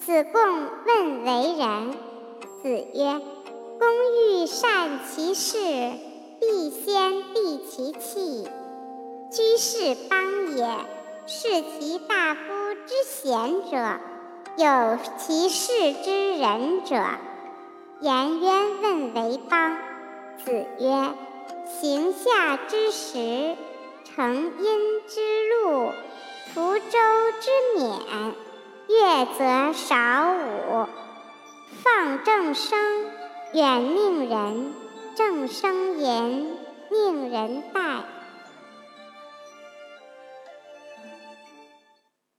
子贡问为人。子曰：“工欲善其事，必先利其器。居士邦也，视其大夫之贤者，有其事之仁者。”颜渊问为邦。子曰：“行下之时，成阴之路，图舟之勉，则少舞。放正声，远令人；正声言，宁人待。”